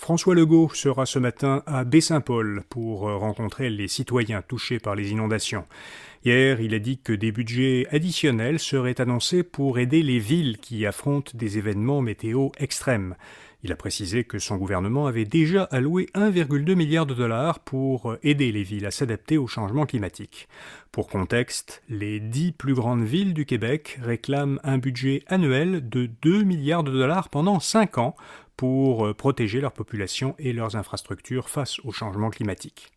François Legault sera ce matin à Baie-Saint-Paul pour rencontrer les citoyens touchés par les inondations. Hier, il a dit que des budgets additionnels seraient annoncés pour aider les villes qui affrontent des événements météo extrêmes. Il a précisé que son gouvernement avait déjà alloué 1,2 milliard de dollars pour aider les villes à s'adapter au changement climatique. Pour contexte, les dix plus grandes villes du Québec réclament un budget annuel de 2 milliards de dollars pendant 5 ans pour euh, protéger leur population et leurs infrastructures face au changement climatique.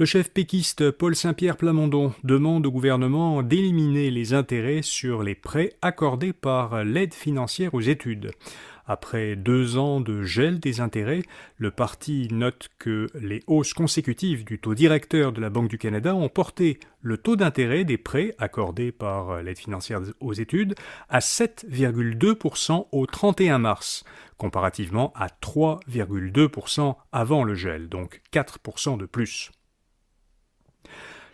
Le chef péquiste Paul Saint-Pierre Plamondon demande au gouvernement d'éliminer les intérêts sur les prêts accordés par l'aide financière aux études. Après deux ans de gel des intérêts, le parti note que les hausses consécutives du taux directeur de la Banque du Canada ont porté le taux d'intérêt des prêts accordés par l'aide financière aux études à 7,2% au 31 mars, comparativement à 3,2% avant le gel, donc 4% de plus.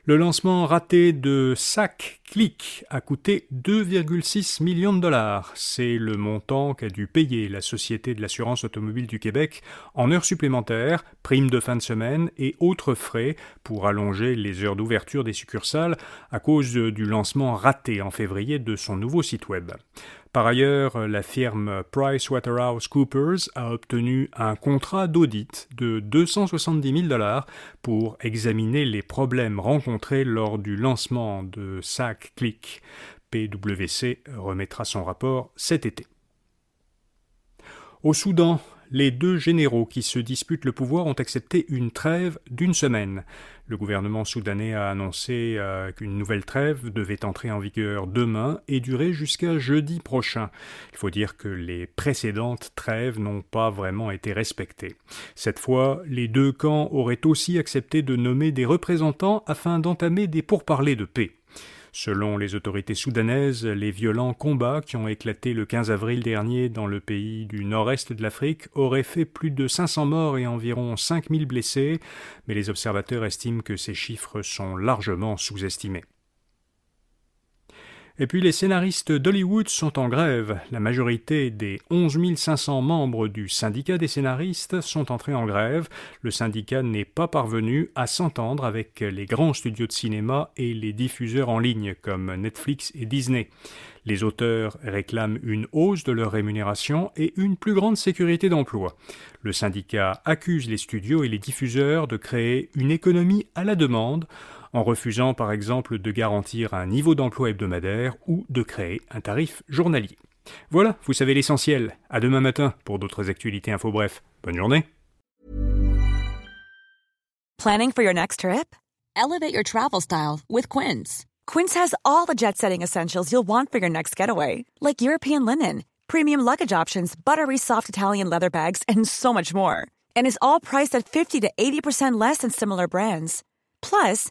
Le lancement raté de SAC Click a coûté 2,6 millions de dollars. C'est le montant qu'a dû payer la Société de l'assurance automobile du Québec en heures supplémentaires, primes de fin de semaine et autres frais pour allonger les heures d'ouverture des succursales à cause du lancement raté en février de son nouveau site web. Par ailleurs, la firme PricewaterhouseCoopers a obtenu un contrat d'audit de 270 000 dollars pour examiner les problèmes rencontrés lors du lancement de PwC remettra son rapport cet été. Au Soudan, les deux généraux qui se disputent le pouvoir ont accepté une trêve d'une semaine. Le gouvernement soudanais a annoncé euh, qu'une nouvelle trêve devait entrer en vigueur demain et durer jusqu'à jeudi prochain. Il faut dire que les précédentes trêves n'ont pas vraiment été respectées. Cette fois, les deux camps auraient aussi accepté de nommer des représentants afin d'entamer des pourparlers de paix. Selon les autorités soudanaises, les violents combats qui ont éclaté le 15 avril dernier dans le pays du nord-est de l'Afrique auraient fait plus de 500 morts et environ 5000 blessés, mais les observateurs estiment que ces chiffres sont largement sous-estimés. Et puis les scénaristes d'Hollywood sont en grève. La majorité des 11 500 membres du syndicat des scénaristes sont entrés en grève. Le syndicat n'est pas parvenu à s'entendre avec les grands studios de cinéma et les diffuseurs en ligne comme Netflix et Disney. Les auteurs réclament une hausse de leur rémunération et une plus grande sécurité d'emploi. Le syndicat accuse les studios et les diffuseurs de créer une économie à la demande en refusant par exemple de garantir un niveau d'emploi hebdomadaire ou de créer un tarif journalier. Voilà, vous savez l'essentiel. À demain matin pour d'autres actualités info bref. Bonne journée. Planning for your next trip? Elevate your travel style with Quince. Quince has all the jet-setting essentials you'll want for your next getaway, like European linen, premium luggage options, buttery soft Italian leather bags, and so much more. And is all priced at 50 to 80% less than similar brands. Plus,